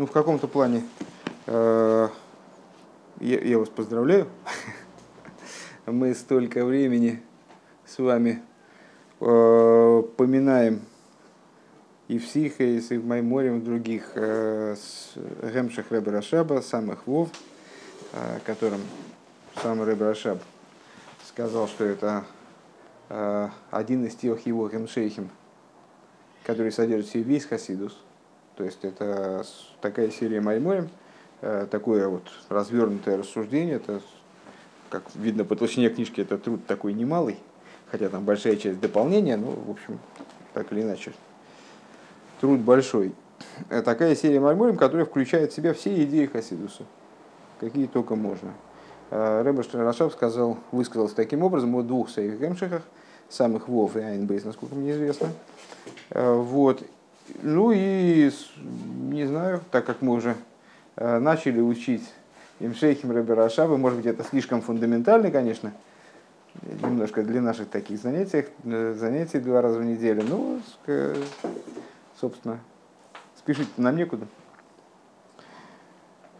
Ну, в каком-то плане э, я, я вас поздравляю. Мы столько времени с вами э, поминаем и в Сихе, и в Майморе, и в других э, Гемшах Рэбе Рашаба, самых Вов, э, которым сам Рэбе Рашаб сказал, что это э, один из тех его Гемшейхим, который содержит в себе весь Хасидус – то есть это такая серия Майморем, э, такое вот развернутое рассуждение, это, как видно по толщине книжки, это труд такой немалый, хотя там большая часть дополнения, но, в общем, так или иначе, труд большой. Э, такая серия Майморем, которая включает в себя все идеи Хасидуса, какие только можно. Э, Рэбер Рашаб сказал, высказался таким образом о двух своих гемшихах, самых Вов и Айнбейс, насколько мне известно. Вот. Ну и, не знаю, так как мы уже э, начали учить Имшейхим Рабирашаба, может быть, это слишком фундаментально, конечно, немножко для наших таких занятий, э, занятий два раза в неделю. Ну, собственно, спешить нам некуда.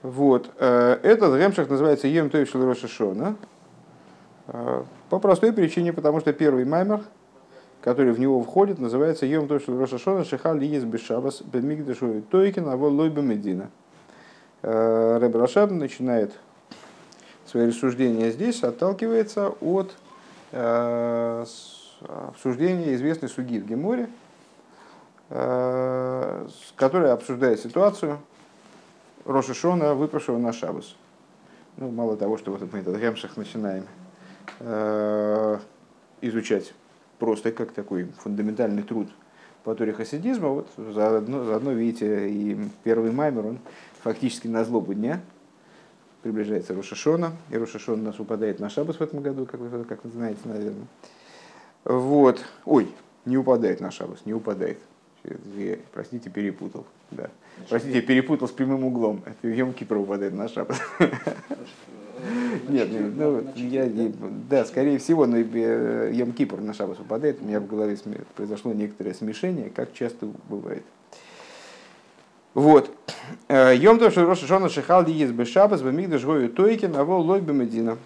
Вот. Э, этот ремшах называется Ем Тойшел Рошашона. По простой причине, потому что первый маймер – который в него входит, называется Йом Тошел Рошашона Шихал Лиес Бешабас Бемигдешу Тойкин Аво Лойба Медина. Э, Рэб Рашаб начинает свои рассуждения здесь, отталкивается от э, обсуждения известной суги в Геморе, э, которая обсуждает ситуацию Рошашона, выпавшего на Шабас. Ну, мало того, что вот мы этот Гемшах начинаем изучать просто как такой фундаментальный труд по туре хасидизма, вот заодно, заодно, видите, и первый маймер, он фактически на злобу дня приближается Рошашона, и Рошашон у нас упадает на Шабас в этом году, как вы, как вы знаете, наверное. Вот. Ой, не упадает на Шабас, не упадает. Простите, перепутал. Да. Простите, перепутал с прямым углом. Это Йом Кипр упадает на Шабас. Нет, ну, я, да, скорее всего, но э, Йом Кипр на Шабас упадает. У меня в голове произошло некоторое смешение, как часто бывает. Вот. Э, Йом то, что Роша Шона Шихал Диез Бешабас, Бамигдаш Гою Тойкин, а вол Лой Бамедина.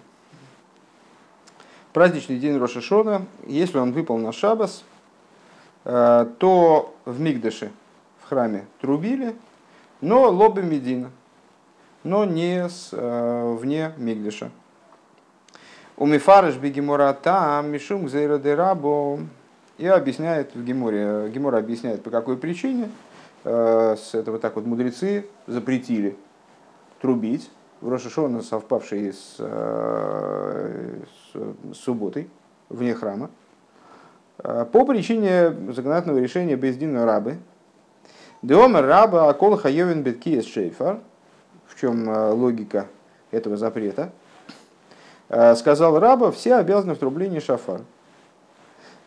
Праздничный день Роша Шона, если он выпал на Шабас, э, то в Мигдаше, в храме, трубили, но лобы Медина – но не с, э, вне Мигдиша. У Мифарыш Бегемора там Мишум Зейрадерабо и объясняет в Геморе, Гемора объясняет по какой причине э, с этого так вот мудрецы запретили трубить в Рошашона, совпавший с, э, с субботой вне храма, по причине законодательного решения Бездина рабы. Деомер раба акол хайовен беткиес шейфар – в чем э, логика этого запрета, э, сказал раба, все обязаны в трублении шафар.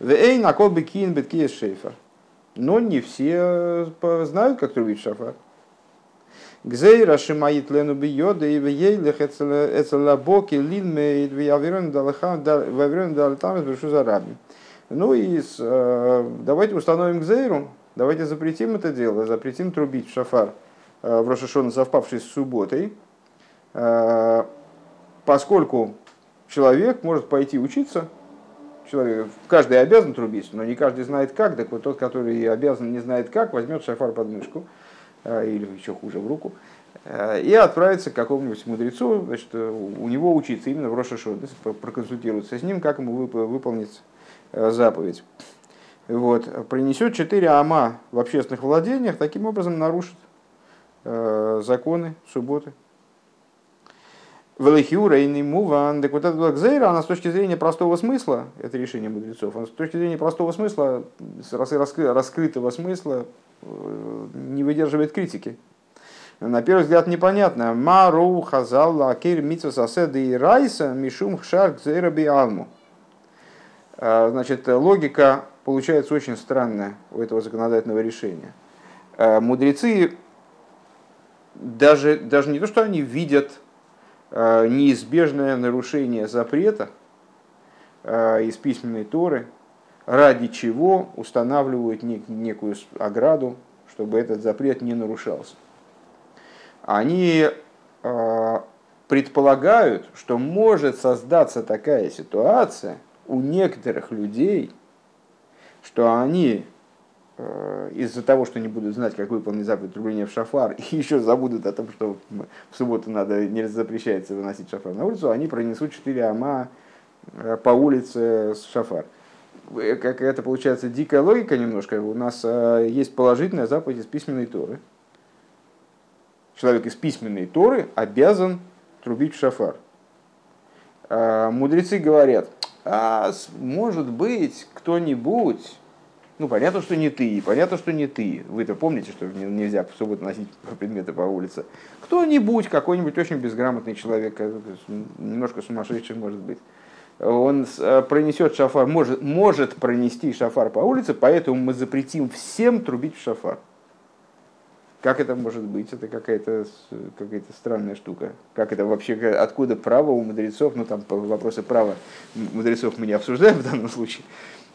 Вейн акол бекин беткиес шейфар. Но не все э, знают, как трубить шафар. Гзейра шимаит лену бiyода и вейлих эцелабоки лилмейд вяверен далтамес брешу за раби. Ну и давайте установим гзейру, давайте запретим это дело, запретим трубить в шафар Э, в Рошашона, совпавший с субботой, э, поскольку человек может пойти учиться, человек, каждый обязан трубить, но не каждый знает как, так вот тот, который обязан, не знает как, возьмет шафар под мышку, э, или еще хуже в руку, и отправится к какому-нибудь мудрецу, значит, у него учиться именно в Рошашон, проконсультироваться с ним, как ему выполнить заповедь. Вот. Принесет четыре ама в общественных владениях, таким образом нарушит Э, законы, субботы. Велихиура и Муван, так вот это Гзейра, она с точки зрения простого смысла, это решение мудрецов, она с точки зрения простого смысла, раскрытого смысла, э, не выдерживает критики. На первый взгляд непонятно. Мару хазал лакир митсва соседа и райса мишум хшар гзейра алму. Э, значит, логика получается очень странная у этого законодательного решения. Мудрецы даже, даже не то, что они видят э, неизбежное нарушение запрета э, из письменной Торы, ради чего устанавливают нек- некую ограду, чтобы этот запрет не нарушался. они предполагают, что может создаться такая ситуация у некоторых людей, что они э, из-за того, что не будут знать, как выполнить заповедь рубления в шафар, и еще забудут о том, что в субботу надо, не запрещается выносить шафар на улицу, они пронесут 4 ама э, по улице с шафар. Э, как это получается дикая логика немножко. У нас есть положительная заповедь из письменной Торы. Человек из письменной Торы обязан трубить в шафар. Мудрецы говорят, а может быть кто-нибудь, ну понятно, что не ты, понятно, что не ты. Вы-то помните, что нельзя в субботу носить предметы по улице. Кто-нибудь, какой-нибудь очень безграмотный человек, э, немножко сумасшедший может быть, он э, пронесет шафар, может, может пронести шафар по улице, поэтому мы запретим всем трубить в шафар. Как это может быть? Это какая-то какая странная штука. Как это вообще, откуда право у мудрецов, ну там вопросы права мудрецов мы не обсуждаем в данном случае,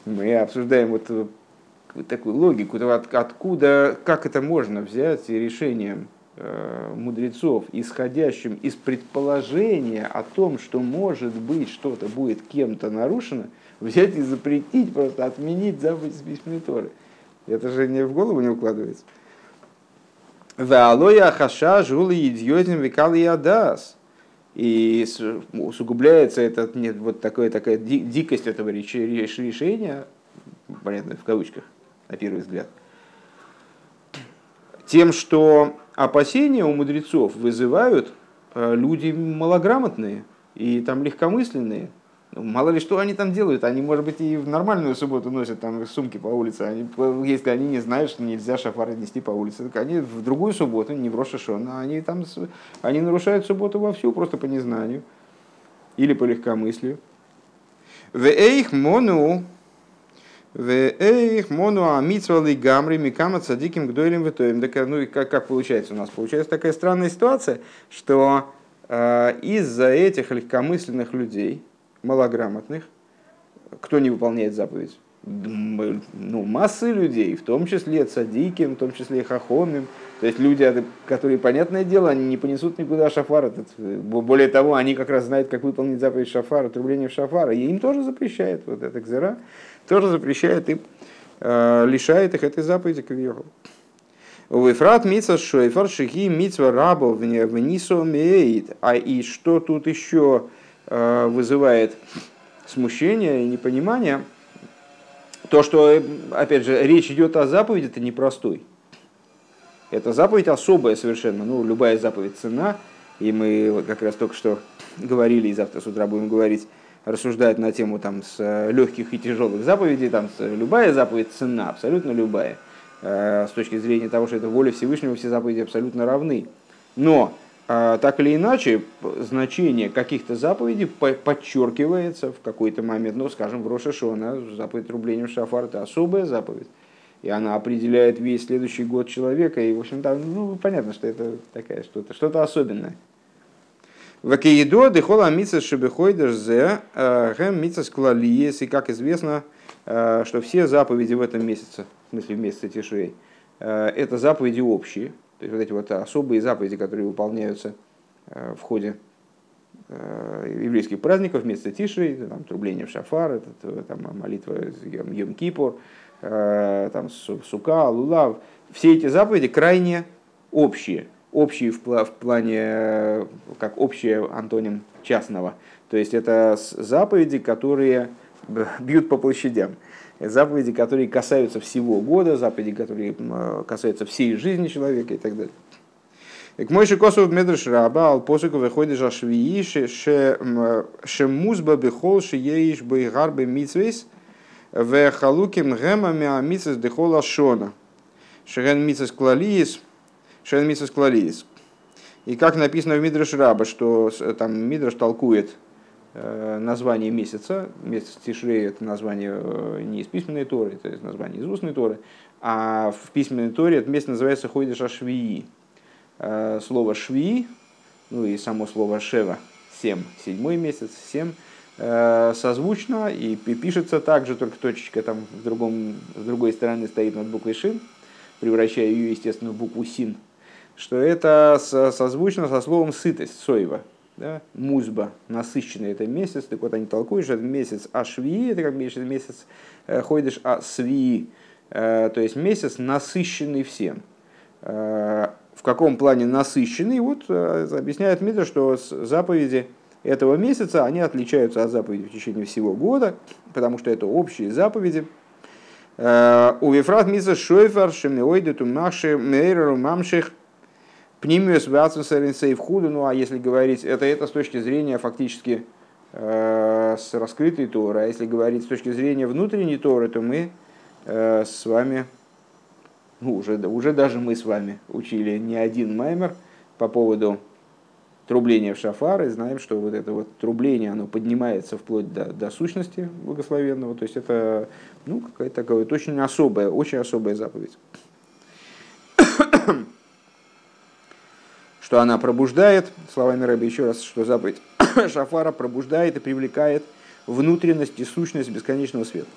мы обсуждаем вот, вот э, такую логику, от, откуда, как это можно взять решением э, мудрецов, исходящим из предположения о том, что может быть что-то будет кем-то нарушено, взять и запретить, просто отменить заповедь с письменной Торы. Это же не в голову не укладывается. Веалоя хаша жулы идиотин векал и адас. И усугубляется этот, нет, вот такое, такая дикость этого решения, понятно, в кавычках, на первый взгляд, тем, что опасения у мудрецов вызывают э, люди малограмотные и там легкомысленные, мало ли что они там делают, они, может быть, и в нормальную субботу носят там сумки по улице. Они, если они не знают, что нельзя шафары нести по улице, так они в другую субботу, не в Рошашон, они там они нарушают субботу вовсю просто по незнанию или по легкомыслию. В эйх мону в эйх мону амитсвали гамри микама цадиким гдойлем витоем. Ну как, как получается у нас? Получается такая странная ситуация, что э, из-за этих легкомысленных людей, малограмотных, кто не выполняет заповедь? Ну, массы людей, в том числе цадиким, в том числе и хахонным. То есть люди, которые, понятное дело, они не понесут никуда шафар. Этот. Более того, они как раз знают, как выполнить заповедь шафара, отрубление шафара. И им тоже запрещает вот эта кзера, тоже запрещает им, э, лишает их этой заповеди кавьехал. Уэфрат митца шойфар шихи митцва рабов в нисо А и что тут еще Э, вызывает смущение и непонимание, то, что, опять же, речь идет о заповеди, это непростой. Это заповедь особая совершенно. Ну, любая заповедь цена. И мы как раз только что говорили, и завтра с утра будем говорить, рассуждать на тему там, с легких и тяжелых заповедей. Там, любая заповедь цена, абсолютно любая. Э, с точки зрения того, что это воля Всевышнего, все заповеди абсолютно равны. Но так или иначе, значение каких-то заповедей подчеркивается в какой-то момент, ну, скажем, в Рошашона, заповедь рубления в шафар – это особая заповедь, и она определяет весь следующий год человека, и, в общем-то, ну, понятно, что это такая что-то, что-то особенное. Вакиедо дехола митца шебехойдер зе э, гэм митца склалиес, и, как известно, э, что все заповеди в этом месяце, в смысле в месяце Тишей, это заповеди общие – то есть вот эти вот особые заповеди, которые выполняются э, в ходе э, еврейских праздников вместо Тиши, там, трубление в шафар, это, э, там, молитва Йом Кипур, там, Сука, Лулав. Все эти заповеди крайне общие. Общие в, в плане, как общее антоним частного. То есть это заповеди, которые бьют по площадям заповеди, которые касаются всего года, заповеди, которые касаются всей жизни человека и так далее. К мой косов медреш раба, ал посыку выходит же швии, ше музба бихол, ше еиш бы гарбы митсвейс, в халуким гемами а митсвейс дехола шона. Шеген митсвейс клалиис, шеген митсвейс клалиис. И как написано в Мидреш Раба, что там Мидреш толкует Э, название месяца. Месяц Тишрей – это название э, не из письменной Торы, это название из устной Торы. А в письменной Торе это месяц называется Хойдеш Ашвии. Э, слово «швии», ну и само слово «шева» – «семь», седьмой месяц, «семь», созвучно и пишется также, только точечка там в другом, с другой стороны стоит над буквой «шин», превращая ее, естественно, в букву «син». что это созвучно со словом сытость, соева. Да? Музба, насыщенный это месяц. Так вот они толкуют, что это месяц ашви, это как месяц, месяц э, ходишь асви, э, то есть месяц насыщенный всем. Э, в каком плане насыщенный? Вот объясняет Митра, что заповеди этого месяца, они отличаются от заповедей в течение всего года, потому что это общие заповеди. У Вифрат Миса Шойфар Шемиойды Тумаши Мейреру Мамших Пнимиус в худу, ну а если говорить, это, это с точки зрения фактически э, с раскрытой Торы, а если говорить с точки зрения внутренней Торы, то мы э, с вами, ну уже, уже даже мы с вами учили не один маймер по поводу трубления в шафар, и знаем, что вот это вот трубление, оно поднимается вплоть до, до сущности благословенного, то есть это ну, какая-то такая вот очень особая, очень особая заповедь что она пробуждает, словами Рэба еще раз, что заповедь Шафара пробуждает и привлекает внутренность и сущность бесконечного света.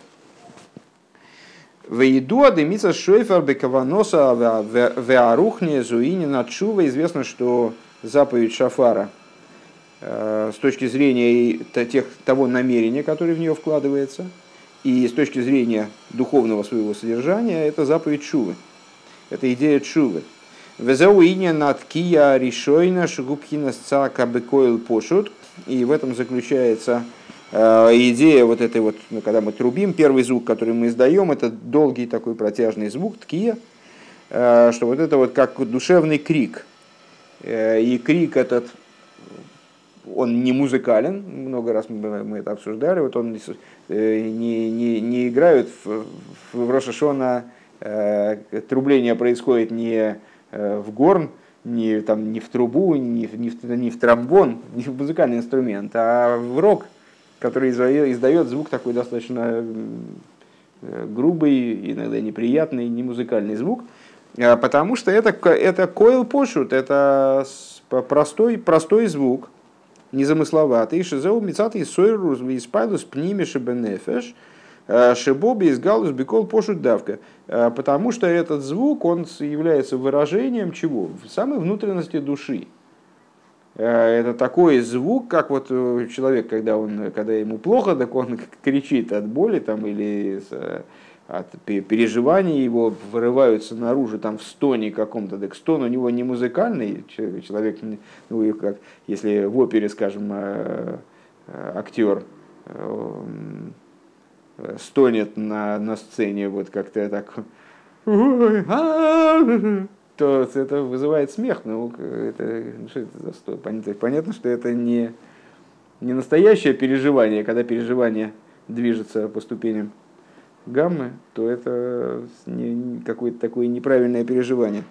Вейду адемица шойфер бекаваноса веарухне зуини начува. Известно, что заповедь Шафара э, с точки зрения тех, того намерения, которое в нее вкладывается, и с точки зрения духовного своего содержания, это заповедь Шувы. Это идея Шувы. Везеуиня над кия решойна шгубхина бекоил пошут. И в этом заключается э, идея вот этой вот, ну, когда мы трубим, первый звук, который мы издаем, это долгий такой протяжный звук, ткия, э, что вот это вот как душевный крик. Э, и крик этот, он не музыкален, много раз мы, это обсуждали, вот он не, не, не играют в, в Рошашона, трубление происходит не в горн, не, там, не в трубу, не, не, в, не в тромбон, не в музыкальный инструмент, а в рок, который издает звук такой достаточно э, грубый, иногда неприятный, не музыкальный звук, а потому что это, это койл пошут, это простой, простой звук, незамысловатый. Шизеу мицатый сойрус испайлус пнимеши бенефеш – Э, Шибоби из галус бекол пошут давка. Э, потому что этот звук, он является выражением чего? Самой внутренности души. Э, это такой звук, как вот человек, когда, он, когда ему плохо, так он кричит от боли там, или от переживаний его вырываются наружу там в стоне каком-то. Так стон у него не музыкальный, человек, ну, как, если в опере, скажем, актер стонет на, на сцене, вот как-то так, то это вызывает смех. Ну, это, что это за сто? Понятно, понятно, что это не, не настоящее переживание, когда переживание движется по ступеням гаммы, то это какое-то такое неправильное переживание.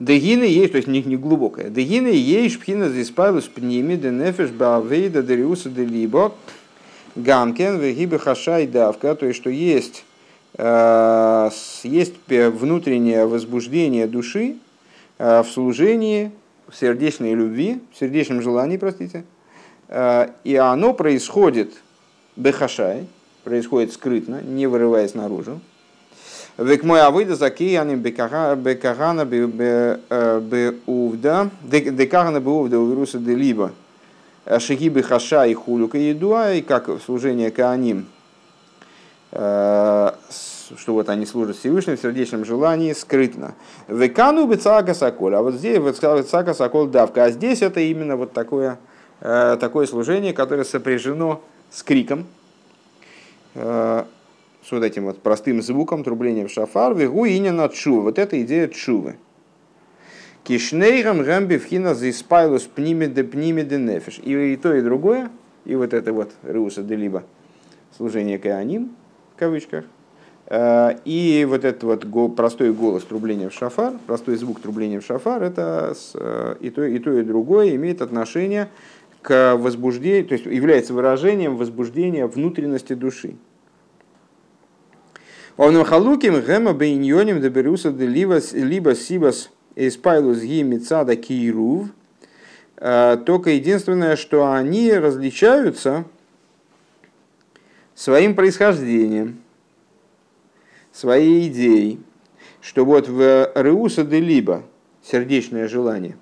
Дегины есть, то есть не, не глубокое. Дегины есть пхина здесь павлус пними, денефеш баавейда дериуса делибо. Гамкен, вегибы хаша и давка, то есть что есть, э, есть внутреннее возбуждение души э, в служении, в сердечной любви, в сердечном желании, простите, э, и оно происходит бехашай, происходит скрытно, не вырываясь наружу. Век мой авыда закияни бекагана беувда, декагана беувда уируса делиба. Шигибы Хаша и Хулюка Едуа, и как служение Кааним, э, что вот они служат Всевышнему в сердечном желании скрытно. Векану бецака соколь, а вот здесь бецака сокол давка, а здесь это именно вот такое, э, такое служение, которое сопряжено с криком, э, с вот этим вот простым звуком, трублением шафар, вегу и не над Вот это идея чувы. Кишнейгам гамби вхина за испайлус пнимеде пнимеде нефиш. И, и то, и другое, и вот это вот Руса де либо служение Кааним, в кавычках, э, и вот этот вот простой голос трубления в шафар, простой звук трубления в шафар, это э, и то, и то, и другое имеет отношение к возбуждению, то есть является выражением возбуждения внутренности души. Он халуким гема бейньоним доберуса либо сибас Эспайлус ги мецада кирув. Э, только единственное, что они различаются своим происхождением, своей идеей, что вот в Реуса де Либо, сердечное желание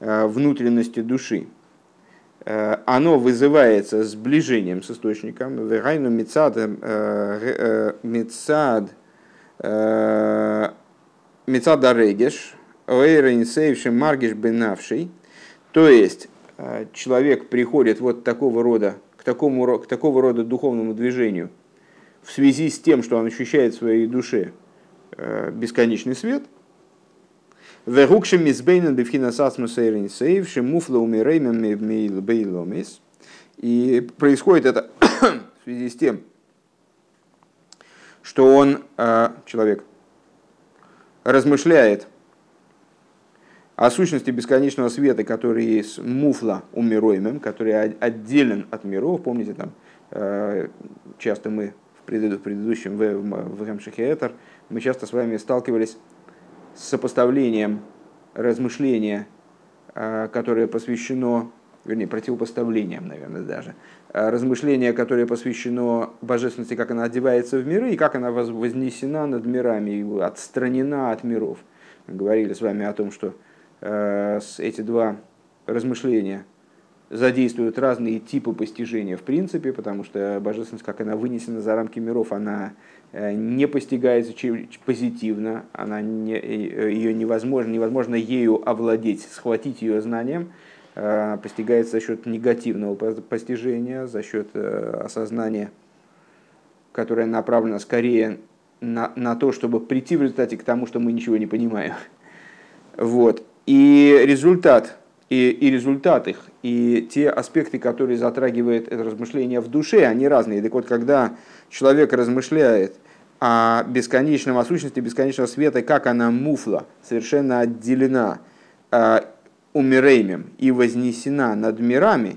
внутренности души, оно вызывается сближением с источником. Вегайну мецад, мецад, мецад арегеш, ойрен сейвшим маргиш бенавший. То есть человек приходит вот такого рода, к такому, к такого рода духовному движению в связи с тем, что он ощущает в своей душе бесконечный свет – Вегукшим мизбейнен бифхина сасмуса иринсейв, шимуфла умиреймем бейломис. И происходит это в связи с тем, что он, э, человек, размышляет о сущности бесконечного света, который есть муфла умироемым, который отделен от миров. Помните, там э, часто мы в предыдущем в, в, в мы часто с вами сталкивались с сопоставлением размышления, а, которое посвящено, вернее, противопоставлением, наверное, даже, размышление, которое посвящено божественности, как она одевается в миры и как она вознесена над мирами, отстранена от миров. Мы говорили с вами о том, что а, эти два размышления задействуют разные типы постижения в принципе, потому что божественность, как она вынесена за рамки миров, она Э, не постигается позитивно, она не, э, ее невозможно, невозможно ею овладеть, схватить ее знанием, э, постигается за счет негативного постижения, за счет осознания, которое направлено скорее на, на то, чтобы прийти в результате к тому, что мы ничего не понимаем. Вот. И результат, и, и результат их, и те аспекты, которые затрагивает это размышление в душе, они разные. Так вот, когда человек размышляет о бесконечном, о сущности бесконечного света, как она муфла, совершенно отделена э, умиреймем и вознесена над мирами,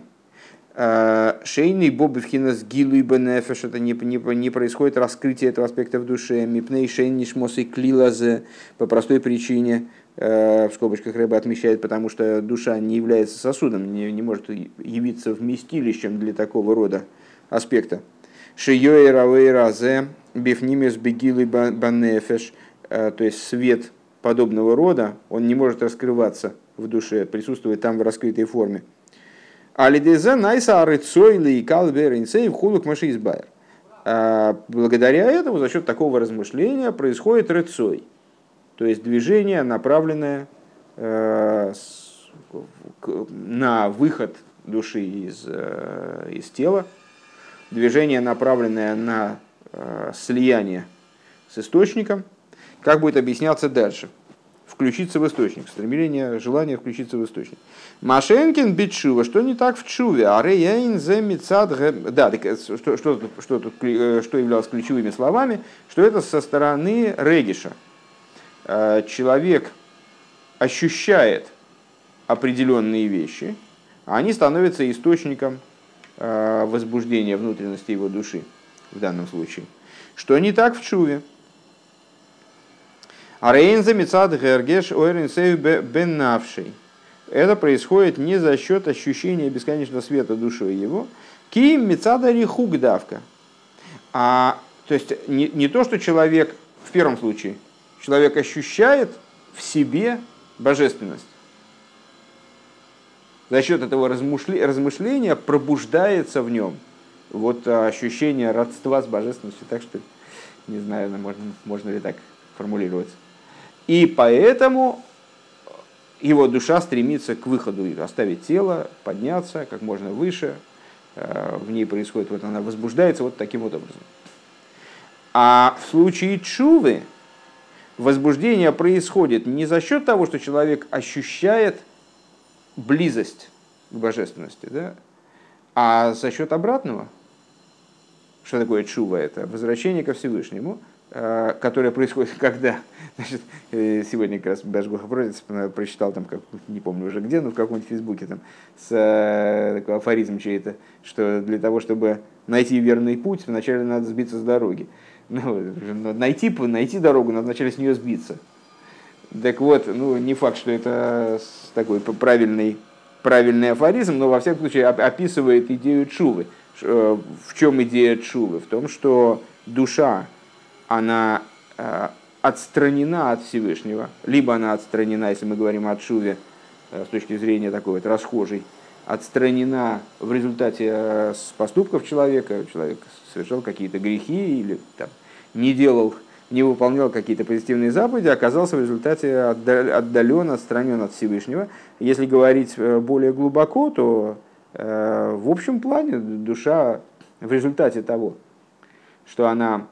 шейный бобивхинас гилу и бенефеш, это не, не, не происходит раскрытие этого аспекта в душе, мипней шейни шмосы клилазе, по простой причине, в скобочках рыба отмечает, потому что душа не является сосудом, не, не может явиться вместилищем для такого рода аспекта. Шиёй равей разе бифнимис бегилы банефеш, э, то есть свет подобного рода, он не может раскрываться в душе, присутствует там в раскрытой форме. Алидезе найса арыцойли и калверинсей в хулук машизбайр. Э, благодаря этому, за счет такого размышления, происходит рыцой, то есть движение, направленное э, на выход души из, из тела, движение, направленное на э, слияние с источником, как будет объясняться дальше. Включиться в источник, стремление, желание включиться в источник. Машенкин битшува, что не так в чуве? А рейн зе Да, так, э, что, что, что, тут, э, что являлось ключевыми словами? Что это со стороны региша. Человек ощущает определенные вещи, а они становятся источником Э, возбуждения внутренности его души в данном случае. Что не так в чуве. А рейнза мецад гергеш ойренсей бенавший. Это происходит не за счет ощущения бесконечного света душой его. Ким мецада рихук давка. А, то есть не, не то, что человек, в первом случае, человек ощущает в себе божественность за счет этого размышления пробуждается в нем вот ощущение родства с божественностью. Так что, не знаю, можно, можно ли так формулировать. И поэтому его душа стремится к выходу, оставить тело, подняться как можно выше. Э, в ней происходит, вот она возбуждается вот таким вот образом. А в случае чувы возбуждение происходит не за счет того, что человек ощущает – близость к божественности, да? а за счет обратного, что такое чува, это возвращение ко Всевышнему, которое происходит когда, значит, э, сегодня как раз Башгуха Бродец прочитал там, как, не помню уже где, но в каком-нибудь фейсбуке там, с э, такой афоризм чей-то, что для того, чтобы найти верный путь, вначале надо сбиться с дороги. Ну, найти, найти дорогу, надо вначале с нее сбиться. Так вот, ну, не факт, что это такой правильный, правильный афоризм, но во всяком случае описывает идею чувы. Э, в чем идея чувы? В том, что душа, она э, отстранена от Всевышнего, либо она отстранена, если мы говорим о Шуве, с точки зрения такой вот расхожей, отстранена в результате поступков человека, человек совершал какие-то грехи или там, не делал, не выполнял какие-то позитивные заповеди, оказался в результате отдален, отстранен от Всевышнего. Если говорить более глубоко, то в общем плане душа в результате того, что она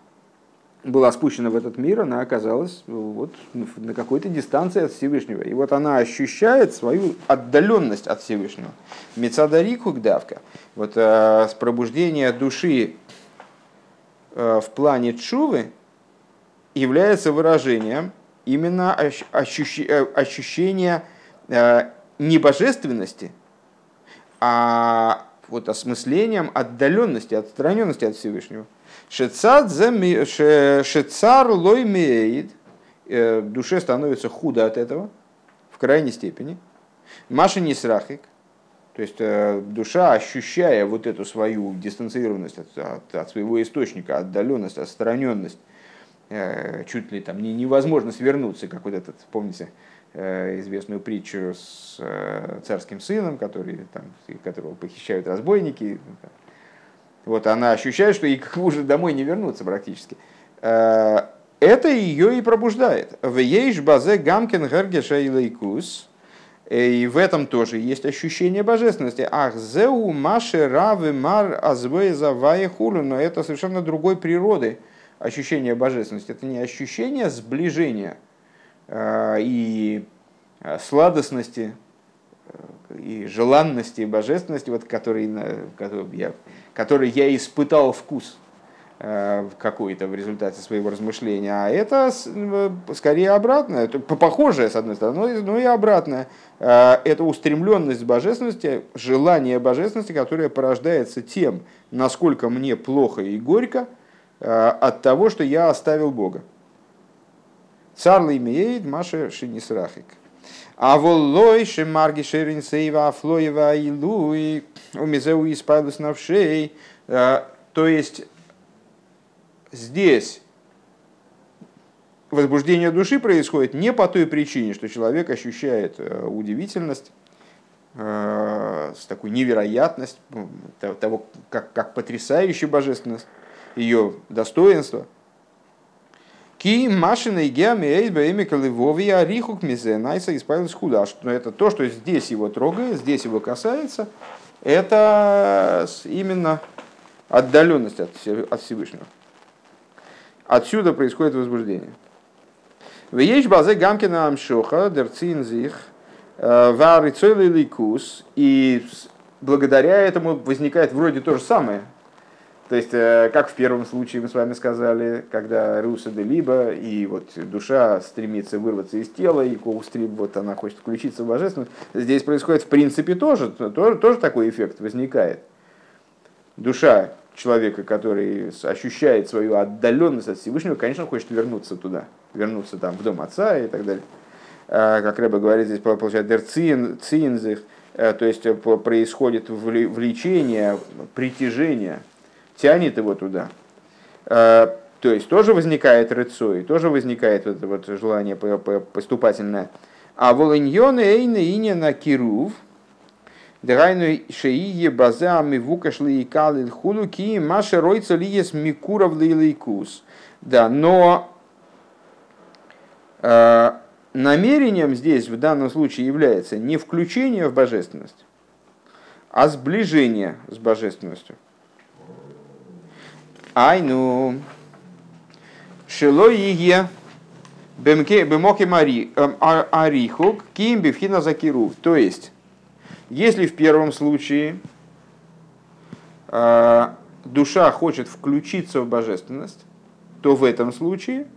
была спущена в этот мир, она оказалась вот на какой-то дистанции от Всевышнего. И вот она ощущает свою отдаленность от Всевышнего. Мецадарику давка. Вот э, с пробуждения души э, в плане чувы является выражением именно э, ощущения э, не божественности, а вот осмыслением отдаленности, отстраненности от Всевышнего. Шецар лой меид, э, душе становится худо от этого, в крайней степени. Маша не срахик, то есть э, душа, ощущая вот эту свою дистанцированность от, от, от своего источника, отдаленность, отстраненность, э, чуть ли там невозможно свернуться, как вот этот, помните, известную притчу с царским сыном, который, там, которого похищают разбойники, вот она ощущает, что ей уже домой не вернуться практически. Э, это ее и пробуждает. В ейш базе гамкин гергеша и лейкус. И в этом тоже есть ощущение божественности. Ах, зеу маши равы мар азвей завая хулу. Но это совершенно другой природы ощущение божественности. Это не ощущение сближения э, и э, сладостности и желанности и божественности, вот, который, который, я, который я испытал вкус э, какой-то в результате своего размышления, а это э, скорее обратное, похожее с одной стороны, но и обратное. Э, это устремленность божественности, желание божественности, которое порождается тем, насколько мне плохо и горько от того, что я оставил Бога. Царли имеет Маша Шинисрахик. А волой шемарги шерин сейва афлоева илуи умизеу испайлус навшей. Э, то есть здесь возбуждение души происходит не по той причине, что человек ощущает э, удивительность, э, с такой невероятность того, как, как потрясающая божественность, ее достоинство – Ки машина и геами эйсба эмика львови арихук мизе найса исправилась худа. Но это то, что здесь его трогает, здесь его касается, это именно отдаленность от Всевышнего. Отсюда происходит возбуждение. Вееш базе гамкина амшоха дерцинзих э, варицойли ликус. И благодаря этому возникает вроде то же самое, то есть, э, как в первом случае мы с вами сказали, когда Руса де Либо, и вот душа стремится вырваться из тела, и Коустрим, вот она хочет включиться в божественность, здесь происходит в принципе тоже, тоже, тоже такой эффект возникает. Душа человека, который ощущает свою отдаленность от Всевышнего, конечно, хочет вернуться туда, вернуться там в дом отца и так далее. А, как Рэба говорит, здесь получается дерцин, цинзих, э, то есть э, происходит влечение, притяжение – тянет его туда. А, то есть тоже возникает рыцой, тоже возникает вот это вот желание поступательное. А волыньоны эйны ине на кирув, Дагайну шеие базами вукашли и калы худу ки маши ройца лиес микуров лейкус. Да, но э, намерением здесь в данном случае является не включение в божественность, а сближение с божественностью. Айну. Шило иге. Бемоки мари. А, арихук. Ким бифхина закиру. То есть, если в первом случае э, душа хочет включиться в божественность, то в этом случае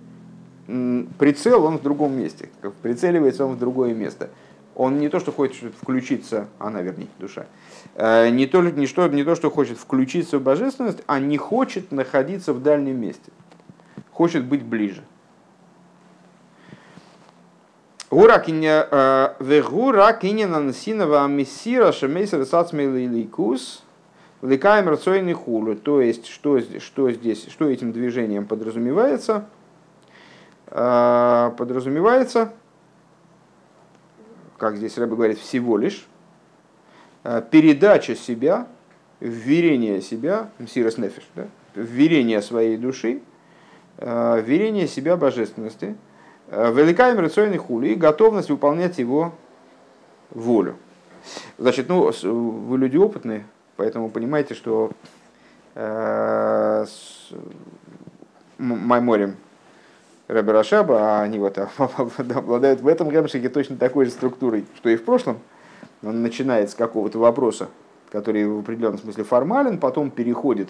прицел он в другом месте, прицеливается он в другое место. Он не то, что хочет включиться, она, вернее, душа, не то, не, что, не то, что хочет включиться в божественность, а не хочет находиться в дальнем месте. Хочет быть ближе. Гура киня нансинова мессира шемейсер сацмейликус лекаем рацойный хулу. То есть, что, что здесь, что этим движением подразумевается? подразумевается, как здесь Рэбе говорит, всего лишь передача себя, вверение себя, мсирос нефиш, да, вверение своей души, вверение себя божественности, великая мирацойный хули и готовность выполнять его волю. Значит, ну, вы люди опытные, поэтому понимаете, что э, Майморем Рэбе Рашаба, а они вот обладают в этом гамшике точно такой же структурой, что и в прошлом. Он начинает с какого-то вопроса, который в определенном смысле формален, потом переходит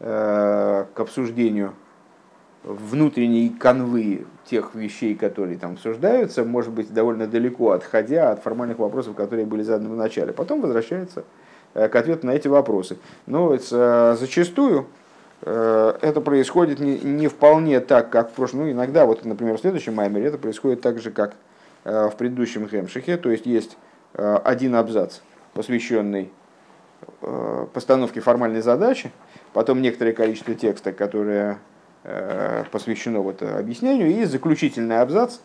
э, к обсуждению внутренней канвы тех вещей, которые там обсуждаются, может быть, довольно далеко отходя от формальных вопросов, которые были заданы в начале. Потом возвращается э, к ответу на эти вопросы. Но э, зачастую это происходит не, не вполне так, как в прошлом. Ну, иногда, вот, например, в следующем маймере это происходит так же, как в предыдущем Хемшихе. То есть есть один абзац, посвященный постановке формальной задачи, потом некоторое количество текста, которое Э, посвящено вот объяснению, и заключительный абзац,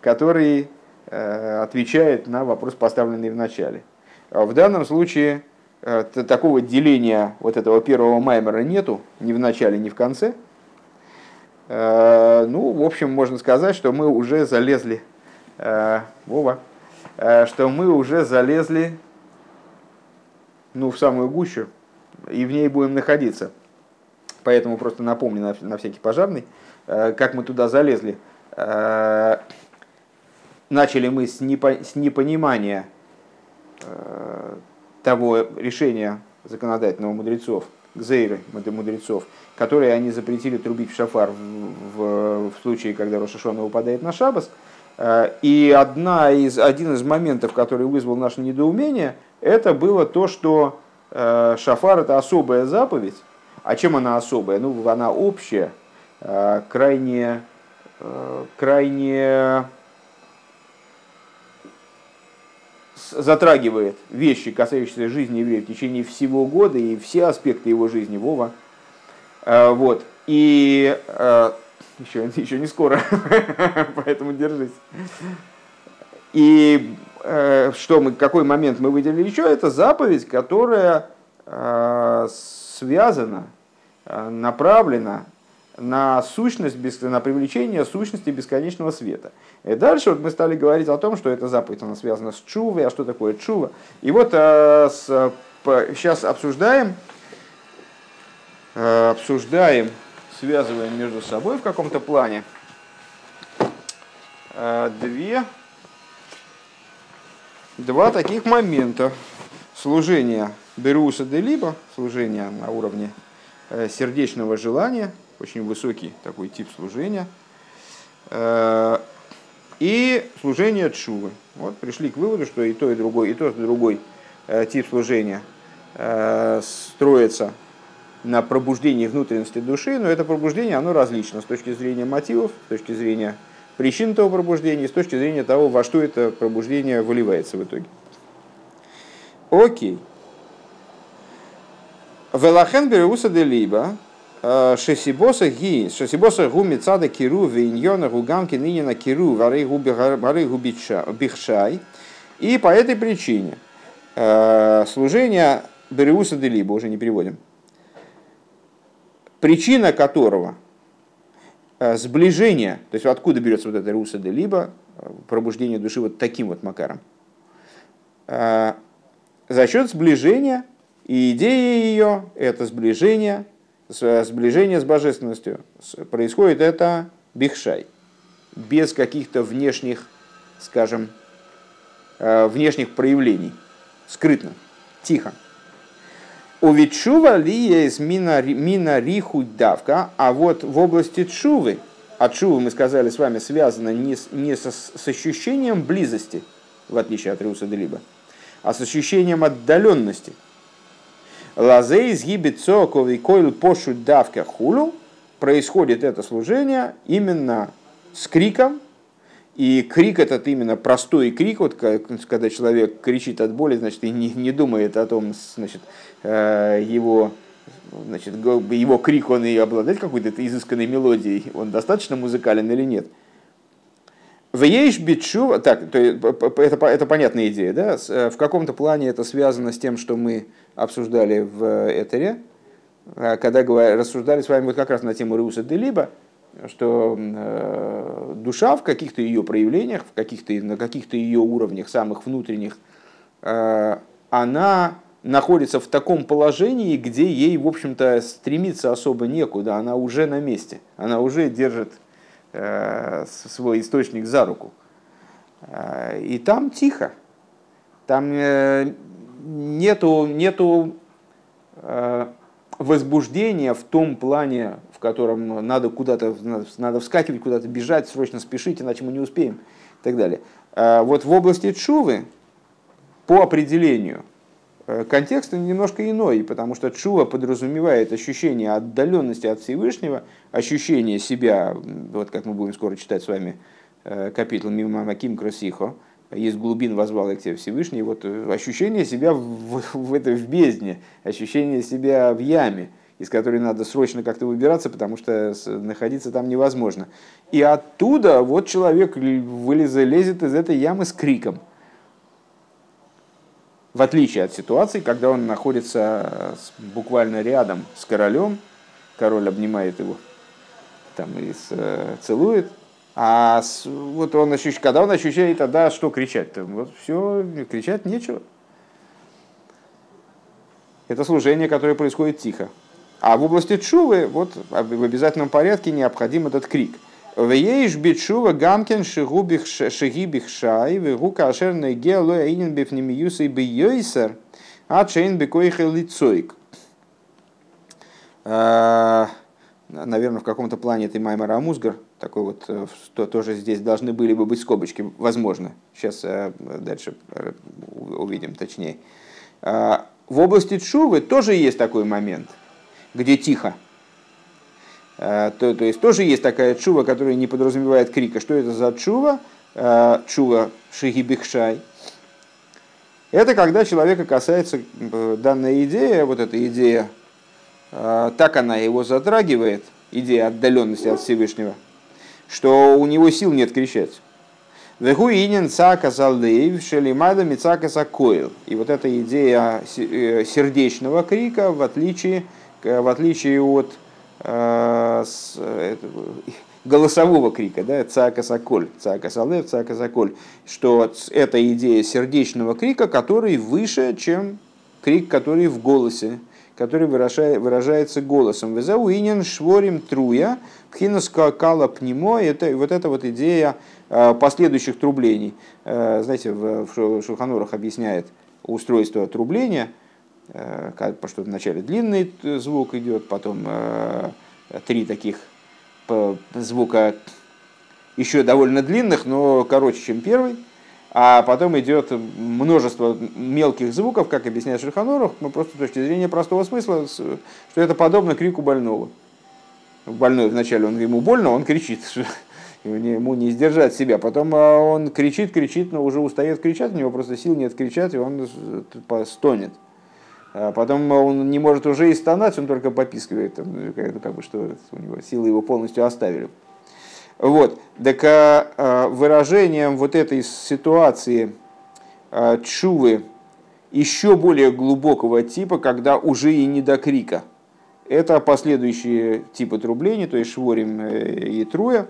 который э, отвечает на вопрос, поставленный в начале. В данном случае э, такого деления вот этого первого маймера нету ни в начале, ни в конце. Ну, в общем, можно сказать, что мы уже залезли, Вова, что мы уже залезли ну, в самую гущу, и в ней будем находиться – поэтому просто напомню на, всякий пожарный, э, как мы туда залезли. Э, начали мы с, непо, с непонимания э, того решения законодательного мудрецов, гзейры мудрецов, которые они запретили трубить в шафар в, в, в случае, когда Рошашона выпадает на шабас. И одна из, один из моментов, который вызвал наше недоумение, это было то, что шафар это особая заповедь, а чем она особая? Ну, она общая, э, крайне, э, крайне затрагивает вещи, касающиеся жизни еврея в течение всего года и все аспекты его жизни, Вова. Э, вот. И еще, еще не скоро, поэтому держись. И что мы, какой момент мы выделили еще? Это заповедь, которая связана, э, направлена на сущность, на привлечение сущности бесконечного света. И дальше вот мы стали говорить о том, что эта заповедь она связана с чувой, а что такое чува. И вот э, с, сейчас обсуждаем, э, обсуждаем, связываем между собой в каком-то плане две, два таких момента служения Беруса де Либо, служение на уровне э, сердечного желания, очень высокий такой тип служения, э, и служение Чувы. Вот пришли к выводу, что и то, и другой, и тот, и другой э, тип служения строится на пробуждении внутренности души, но это пробуждение, оно различно с точки зрения мотивов, с точки зрения причин этого пробуждения, с точки зрения того, во что это пробуждение выливается в итоге. Окей. Велахен беруса де либо э, шесибоса ги, шесибоса гу мецада киру виньона гугамки ныне на киру вары гу бихшай. И по этой причине э, служение Береуса де Либо, уже не переводим, причина которого э, сближение, то есть откуда берется вот это Руса де Либо, пробуждение души вот таким вот макаром, за счет сближения и идея ее – это сближение, сближение с божественностью. Происходит это бихшай, без каких-то внешних, скажем, э, внешних проявлений, скрытно, тихо. У Витшува ли есть мина, мина риху давка, а вот в области чувы, а чувы, мы сказали с вами, связано не с, не со, с ощущением близости, в отличие от Риуса Делиба, а с ощущением отдаленности – Лазей изгибит цоковый койл пошу давка хулу. Происходит это служение именно с криком. И крик этот именно простой крик, вот когда человек кричит от боли, значит, и не, не думает о том, значит, э, его значит, его крик, он и обладает какой-то изысканной мелодией, он достаточно музыкален или нет. В ейш битшува, так, то, это, это понятная идея, да? Э, в каком-то плане это связано с тем, что мы обсуждали в Этере, э, когда рассуждали с вами вот как раз на тему Руса де Либо, что э, душа в каких-то ее проявлениях, в каких-то, на каких-то ее уровнях самых внутренних, э, она находится в таком положении, где ей, в общем-то, стремиться особо некуда, она уже на месте, она уже держит Э, свой источник за руку. Э, и там тихо. Там э, нету, нету возбуждения в том плане, котором надо куда-то, надо вскакивать, куда-то бежать, срочно спешить, иначе мы не успеем и так далее. Вот в области чувы, по определению, контекст немножко иной, потому что чува подразумевает ощущение отдаленности от Всевышнего, ощущение себя, вот как мы будем скоро читать с вами э, капитул Мимамаким Красихо, есть глубин возвал к тебе Всевышний, вот э, ощущение себя в, в, этой, в бездне, ощущение себя в яме, из которой надо срочно как-то выбираться, потому что находиться там невозможно. И оттуда вот человек вылезет, лезет из этой ямы с криком. В отличие от ситуации, когда он находится буквально рядом с королем, король обнимает его там, и э, целует. А вот он ощущает, когда он ощущает, тогда что кричать-то? Вот все, кричать нечего. Это служение, которое происходит тихо. А в области чувы, вот в обязательном порядке необходим этот крик. Вееш битшува гамкин шигубих шигибих шай, вегу кашерный геолой аинен бифнемиюсей бийойсер, а чейн бекоихе лицойк. А, наверное, в каком-то плане это Маймар Амузгар, такой вот, э, то, тоже здесь должны были бы быть скобочки, возможно. Сейчас э, дальше э, увидим точнее. А, в области Чувы тоже есть такой момент, где тихо. То, то есть тоже есть такая чува, которая не подразумевает крика. Что это за чува? Чува шигибихшай. Это когда человека касается данная идея, вот эта идея а, так она его затрагивает, идея отдаленности от Всевышнего, что у него сил нет кричать. Вехуинен цака залдеев шелимада мицака сакоил. И вот эта идея э, сердечного крика, в отличие, в отличие от э, с, э, голосового крика, да, цака саколь, цака салев, цака саколь, что это идея сердечного крика, который выше, чем крик, который в голосе который выражает, выражается голосом. Везауинен шворим труя, пхинас кала пнемо, это вот эта вот идея э, последующих трублений. Э, знаете, в Шуханурах объясняет устройство трубления, э, что вначале длинный звук идет, потом три таких звука еще довольно длинных, но короче, чем первый а потом идет множество мелких звуков, как объясняет Шерханоров, ну, просто с точки зрения простого смысла, что это подобно крику больного. Больной вначале он, ему больно, он кричит, ему не сдержать себя. Потом а, он кричит, кричит, но уже устает кричать, у него просто сил нет кричать, и он стонет. А потом он не может уже и стонать, он только попискивает, как бы, что у него силы его полностью оставили. Вот. Так а, выражением вот этой ситуации а, чувы еще более глубокого типа, когда уже и не до крика. Это последующие типы трубления, то есть шворим э, и труя.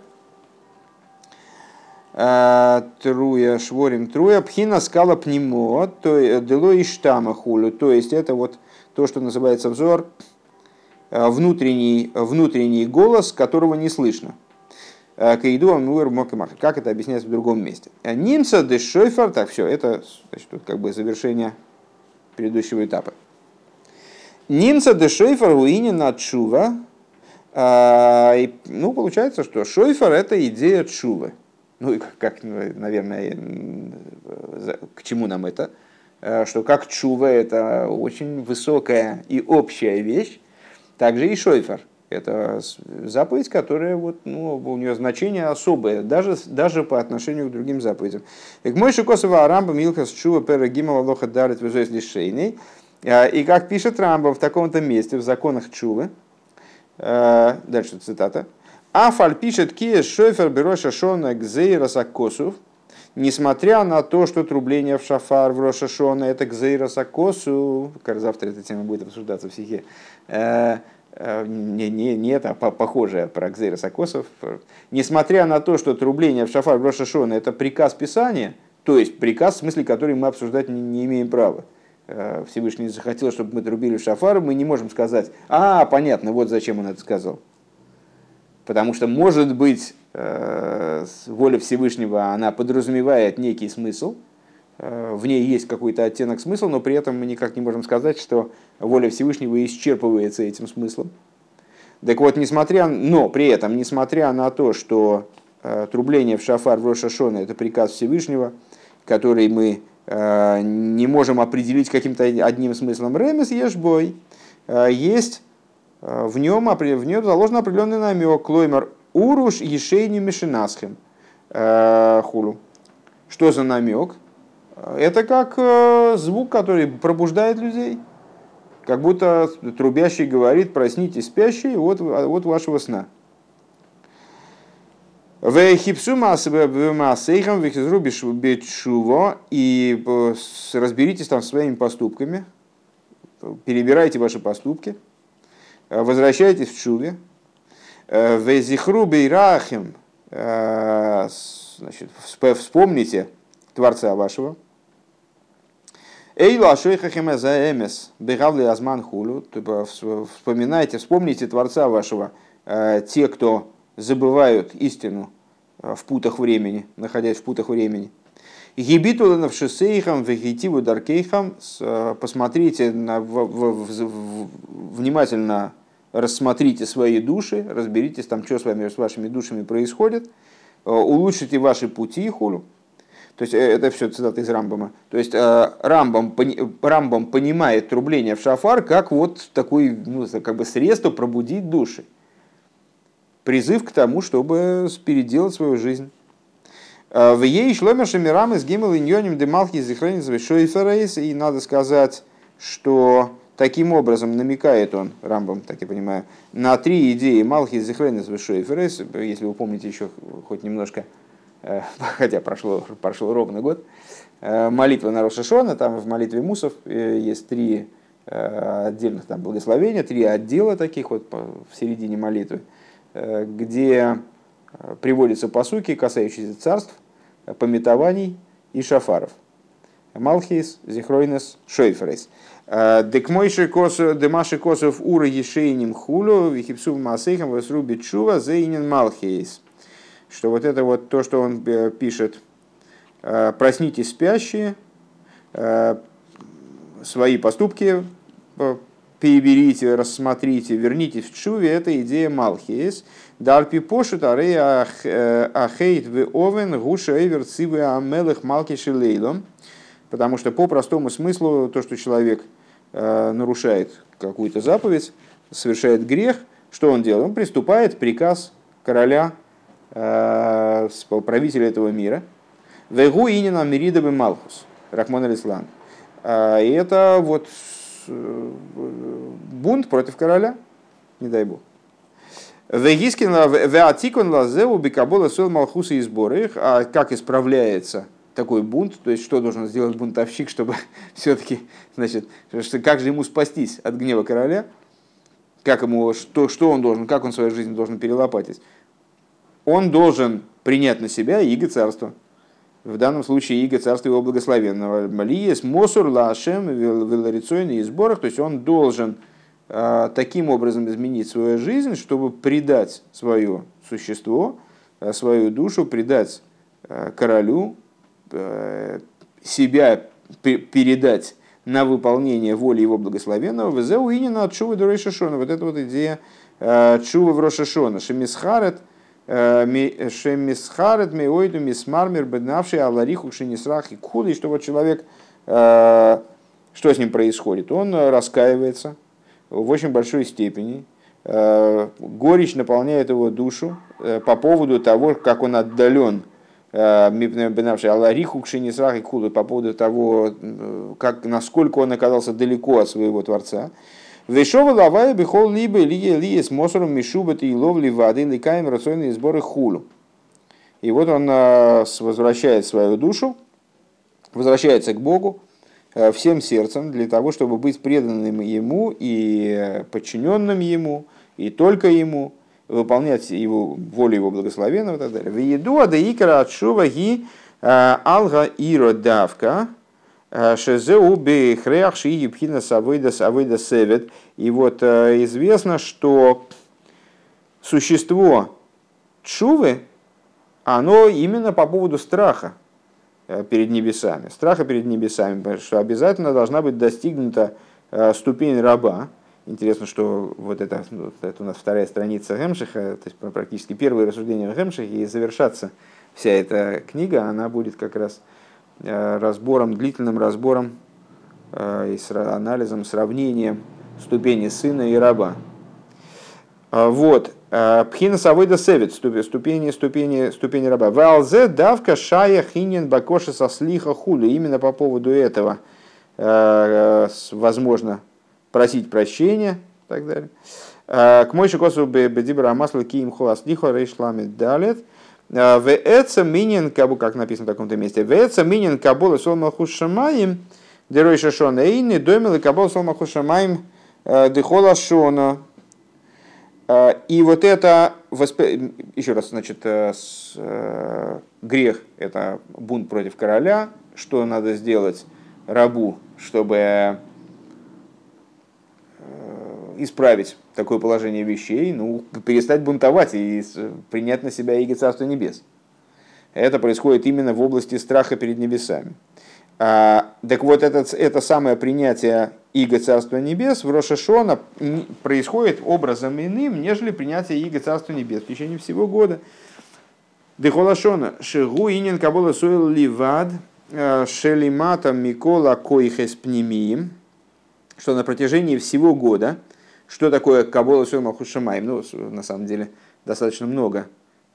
Труя, шворим, труя, пхина скала пнемо, то дело и штама хулю. То есть это вот то, что называется взор, внутренний, внутренний голос, которого не слышно. Э, Каиду Амуэр Мокамах. Как это объясняется в другом месте? Э, Нимса де Шойфер, так все, это значит, тут как бы завершение предыдущего этапа. Нимса де Шойфер уинина чува. Э, ну, получается, что Шойфер это идея чувы. Ну, и как, наверное, к чему нам это? Что как чува это очень высокая и общая вещь, также и Шойфер – это заповедь, которая вот, ну, у нее значение особое, даже, даже по отношению к другим заповедям. Так мой шикосова арамба милхас чува пера гимала лоха дарит визойс лишейный. И как пишет Рамбов в таком-то месте, в законах Чувы, дальше цитата, Афаль пишет Кия Шофер Бероша Шона Гзейраса Косов, несмотря на то, что трубление в шафар в Роша Шона это Гзейраса Косу, как завтра эта тема будет обсуждаться в стихе, э, э, не, не, не это, а похожее про Гзейраса Косов, несмотря на то, что трубление в шафар в Роша Шона это приказ Писания, то есть приказ, в смысле, который мы обсуждать не, не имеем права. Э, Всевышний захотел, чтобы мы трубили в шафар, мы не можем сказать, а, понятно, вот зачем он это сказал. Потому что, может быть, э, воля Всевышнего, она подразумевает некий смысл, э, в ней есть какой-то оттенок смысла, но при этом мы никак не можем сказать, что воля Всевышнего исчерпывается этим смыслом. Так вот, несмотря, но при этом, несмотря на то, что э, трубление в шафар в Рошашона – это приказ Всевышнего, который мы не можем определить каким-то одним смыслом, ремес ешбой, есть в нем, в нем заложен определенный намек. Клоймер уруш ешейни мишинасхем э, хулу. Что за намек? Это как э, звук, который пробуждает людей. Как будто трубящий говорит, проснитесь спящие вот, вот вашего сна. И разберитесь там своими поступками, перебирайте ваши поступки. Э, возвращайтесь в Чуве, э, Везихру бейрахим, э, значит, вспомните Творца вашего, Эйла шейхахиме за эмес, бегавли азман хулу, типа, вспоминайте, вспомните Творца вашего, те, кто забывают истину в путах времени, находясь в путах времени. Гибитуланов шосейхам, вегетиву даркейхам, посмотрите на, в, в, в, внимательно рассмотрите свои души, разберитесь там, что с вами, с вашими душами происходит, э, улучшите ваши пути хулу. То есть э, это все цитата из Рамбама. То есть э, Рамбам, Рамбам понимает трубление в шафар как вот такой, ну, как бы средство пробудить души. Призыв к тому, чтобы переделать свою жизнь. В ей шломер шамирам из гимел иньоним демалхи зихренис и надо сказать, что Таким образом, намекает он, Рамбам, так я понимаю, на три идеи Малхи, Зихренес, Вешойферес, если вы помните еще хоть немножко, э, хотя прошло, прошел ровно год, э, молитва на Рошашона, там в молитве Мусов э, есть три отдельных там благословения, три отдела таких вот в середине молитвы, где приводятся посуки, касающиеся царств, пометований и шафаров. Малхис, Зихройнес, Шойферес. Дек косу, демаши косов ура ешейним хулю, вихипсу масейхам восруби чува зейнин малхейс. Что вот это вот то, что он пишет, проснитесь спящие, свои поступки переберите, рассмотрите, вернитесь в чуве, это идея Малхиес. Дарпи пошут арей ахейт в овен гуша эвер цивы амелых малки шилейлом. Потому что по простому смыслу то, что человек Э, нарушает какую-то заповедь, совершает грех, что он делает? Он приступает приказ короля, э, правителя этого мира. Вегу инина миридабы малхус, Рахман Алислан. Э, и это вот бунт против короля, не дай бог. Вегискин веатикон лазеу бикабола сел малхуса и сборы. А как исправляется такой бунт, то есть что должен сделать бунтовщик, чтобы все-таки, значит, как же ему спастись от гнева короля, как ему, что, что он должен, как он свою жизнь должен перелопатить. Он должен принять на себя иго царства. В данном случае иго царства его благословенного. Малиес мосур лашем велорицойный сборах, то есть он должен таким образом изменить свою жизнь, чтобы предать свое существо, а, свою душу, предать а, королю, себя передать на выполнение воли его благословенного, везеу инина от чувы до Рошашона. Вот это вот идея чувы в Рошашона. Шемисхарет, шемисхарет меойду мисмармер беднавший алариху шинисрах и куды, что вот человек, что с ним происходит? Он раскаивается в очень большой степени, горечь наполняет его душу по поводу того, как он отдален Бенавши Аллариху Кшинисрах и Кулы по поводу того, как, насколько он оказался далеко от своего Творца. Вешова лавая бихол либо лия лия с мосором мишубат и ловли воды ликаем рационные сборы хулу. И вот он возвращает свою душу, возвращается к Богу всем сердцем для того, чтобы быть преданным Ему и подчиненным Ему, и только Ему, выполнять его волю его благословенного и так далее. В еду адаикара от шува ги э, алга иро давка э, шезеу бехреах ши епхина савыда савыда севет. И вот э, известно, что существо чувы, оно именно по поводу страха перед небесами. Страха перед небесами, потому что обязательно должна быть достигнута ступень раба, Интересно, что вот это, вот это у нас вторая страница Гемшиха, то есть практически первые рассуждения о Гемшихе, и завершаться вся эта книга, она будет как раз э, разбором, длительным разбором э, и с анализом, сравнением ступени сына и раба. А, вот. Э, Пхина Савойда Севит, ступени, ступени, ступени раба. Валзе давка шая хинин бакоши со слиха хули. Именно по поводу этого, возможно, просить прощения и так далее. А, к мойши косу бедибра масла киим хуас лихо рейшлами далит. А, веэца минин кабу, как написано в таком-то месте, веэца минин кабула солма хушамаем, дерой шашона эйни, домил и кабула солма хушамаем а, дыхола шона. И вот это, еще раз, значит, э, э, грех – это бунт против короля. Что надо сделать рабу, чтобы исправить такое положение вещей, ну, перестать бунтовать и принять на себя иго Царства Небес. Это происходит именно в области страха перед небесами. А, так вот, это, это самое принятие иго Царства Небес в Рошашона происходит образом иным, нежели принятие иго Царства Небес в течение всего года. Дехолашона, шигу инин кабола суэл ливад, э, шелимата микола коихес пнемием, что на протяжении всего года – что такое Кабола Сойма Хушамаем? Ну, на самом деле, достаточно много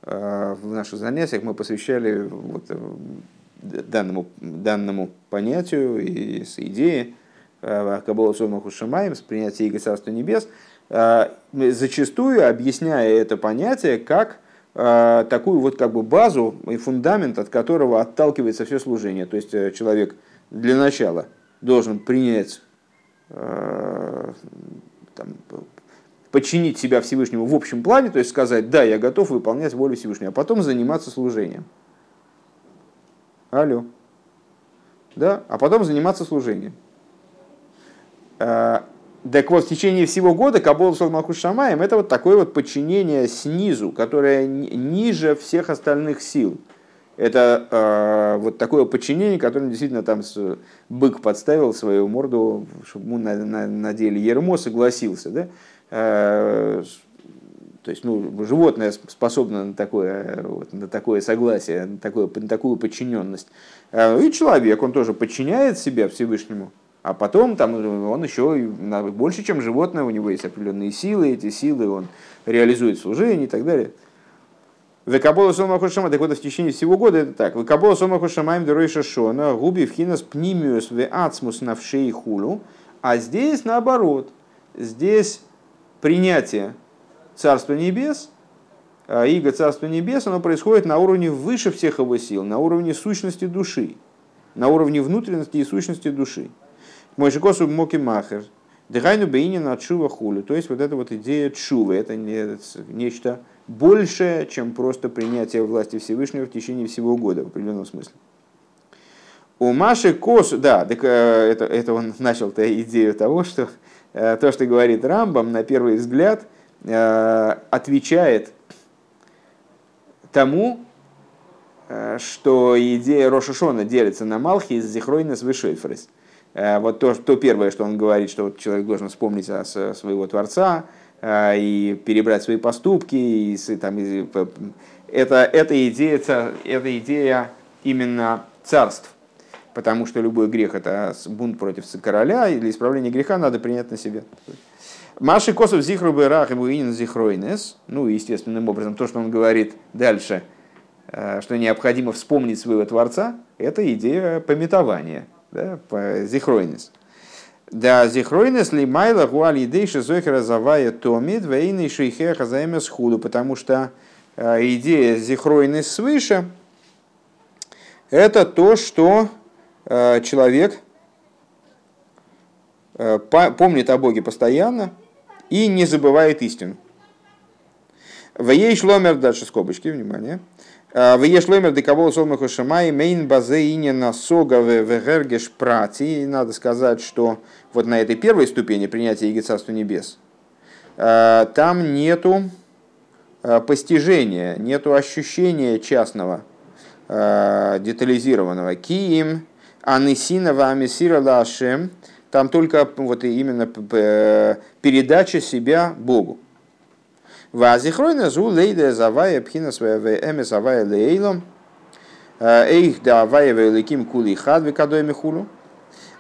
э, в наших занятиях мы посвящали вот э, данному, данному понятию и с идеей э, Кабола Сойма Хушамаем, с принятия Иго Царства Небес, зачастую объясняя это понятие как такую вот как бы базу и фундамент, от которого отталкивается все служение. То есть человек для начала должен принять там, подчинить себя Всевышнему в общем плане, то есть сказать, да, я готов выполнять волю Всевышнего, а потом заниматься служением. Алло. Да, а потом заниматься служением. А, так вот, в течение всего года Кабол Солмаху Шамаем это вот такое вот подчинение снизу, которое ниже всех остальных сил. Это э, вот такое подчинение, которое действительно там с, бык подставил свою морду, чтобы ему на, на, надели ермо, согласился. Да? Э, то есть ну, животное способно на такое, вот, на такое согласие, на, такое, на такую подчиненность. Э, и человек, он тоже подчиняет себя Всевышнему. А потом там он еще больше, чем животное, у него есть определенные силы, эти силы он реализует в служении и так далее. Векабола сома хушама, так вот в течение всего года это так. Векабола сома хушамаем деройша шона, губи вхинас пнимиус ацмус навшей хулу. А здесь наоборот. Здесь принятие Царства Небес, а иго Царства Небес, оно происходит на уровне выше всех его сил, на уровне сущности души, на уровне внутренности и сущности души. Мой же косу моки махер. Дыхайну бейнин от шува хулю. То есть вот эта вот идея чувы, это не, нечто больше, чем просто принятие власти Всевышнего в течение всего года в определенном смысле. У Маши Кос, да, так, э, это, это он начал-то идею того, что э, то, что говорит Рамбам, на первый взгляд, отвечает тому, что идея Рошашона делится на Малхи из Зихройнес Вишельфрес. Вот то, то первое, что он говорит, что человек должен вспомнить о своего Творца, и перебрать свои поступки. И, там, и, это, это, идея, это идея именно царств. Потому что любой грех это бунт против короля, и для исправления греха надо принять на себя. Маши Косов Зихру Берах и Буинин Зихройнес, ну, естественным образом, то, что он говорит дальше, что необходимо вспомнить своего Творца, это идея пометования, да, зихройнес. Да зихройнес ли майла гуали идейши зохера завая томит вейный шейхе хазаемес худу, потому что идея зихройнес свыше это то, что человек помнит о Боге постоянно и не забывает истину. Вей шломер, дальше скобочки, внимание. «А, Вей шломер дековол солмаху шамай мейн базе на сога вегергеш прати. Надо сказать, что вот на этой первой ступени принятия Иго Царства Небес а, там нету а, постижения, нету ощущения частного, детализированного. Киим анисинова амисира лашем. Там только вот именно передача себя Богу. Вазихройна зу лейда завая пхина своя эме завая лейлом. Эйх да авая великим кули хадви кадой михулу.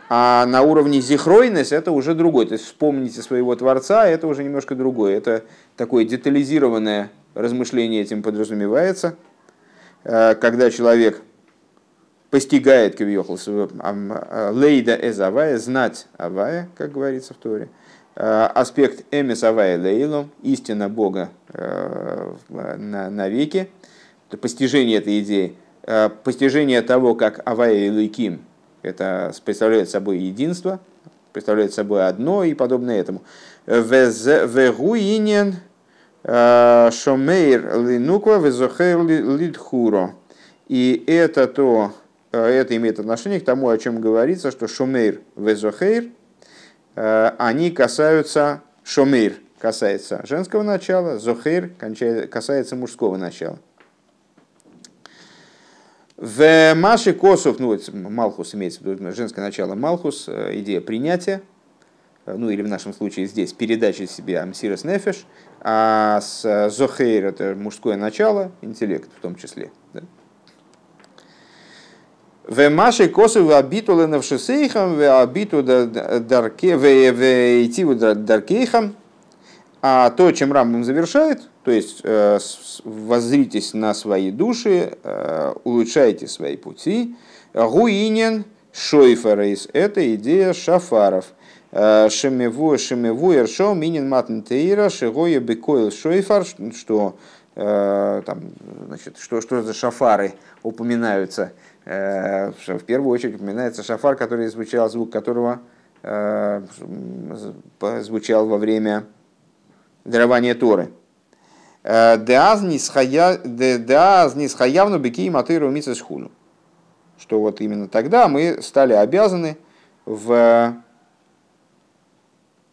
А на уровне зихройнес это уже другой. То есть вспомните своего Творца, это уже немножко другое. Это такое детализированное размышление этим подразумевается. Когда человек постигает Кавиохл лейда эз авая, знать авая, как говорится в Торе, Э, аспект эмис авая лейлом, истина Бога э, на, навеки, постижение этой идеи, э, постижение того, как авая и лейким, это представляет собой единство, представляет собой одно и подобное этому. Вегуинен шомейр линуква везохер лидхуро. И это то, это имеет отношение к тому, о чем говорится, что шомейр везохейр – Э, они касаются шомир, касается женского начала, зохир касается мужского начала. В Маше Косов, ну, Малхус имеется в виду женское начало Малхус, э, идея принятия, э, ну или в нашем случае здесь передача себе Амсирас Нефеш, а с Зохейр это мужское начало, интеллект в том числе. Да? В Маше косу в абиту ленавшисейхам, в идти даркейхам. А то, чем Рамбам завершает, то есть э, воззритесь на свои души, э, улучшайте свои пути. Гуинен шойфарейс – это идея шафаров. Э, шемеву шемеву ершо минин матн тейра шигоя бекойл шойфар, что там, значит, что, что за шафары упоминаются – в первую очередь упоминается шафар, который звучал, звук которого э, звучал во время дарования Торы. Э, Деаз нисхаявну беки матыру мицесхуну. Что вот именно тогда мы стали обязаны в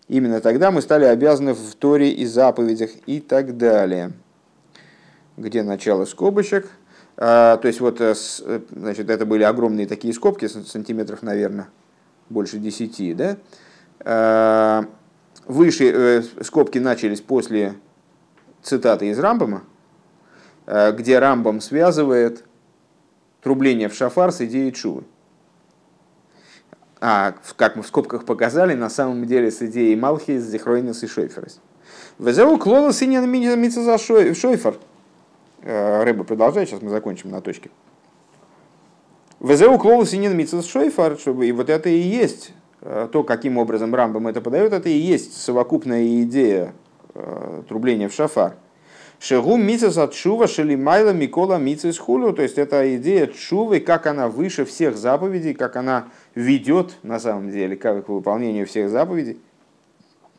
Именно тогда мы стали обязаны в Торе и заповедях и так далее. Где начало скобочек – то есть вот, э, э, значит, это были огромные такие скобки, сантиметров, наверное, больше 10, да? А, выше э, скобки начались после цитаты из Рамбама, где Рамбам связывает трубление в шафар с идеей чувы. А, как мы в скобках показали, на самом деле с идеей Малхи, Зихройнес и Шойферес. Везеу клонус и не за Шойфер. Э, рыба продолжает, сейчас мы закончим на точке. ВЗУ клоус и митсус шойфар, чтобы и вот это и есть э, то, каким образом Рамбам это подает, это и есть совокупная идея э, трубления в шафар. Шегу митсус от шува шелимайла микола митсус хулю, то есть это идея чувы, как она выше всех заповедей, как она ведет на самом деле, как к выполнению всех заповедей,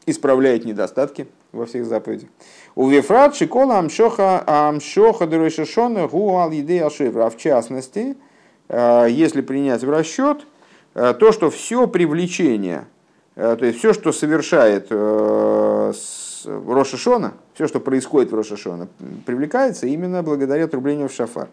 исправляет недостатки во всех заповедях. У Вифрат Шикола Амшоха Амшоха Дуришашона Гуал Еды Ашивра. А в частности, э, если принять в расчет э, то, что все привлечение, э, то есть все, что совершает Рошашона, все, что происходит в Рошашона, привлекается именно благодаря трублению в шафар.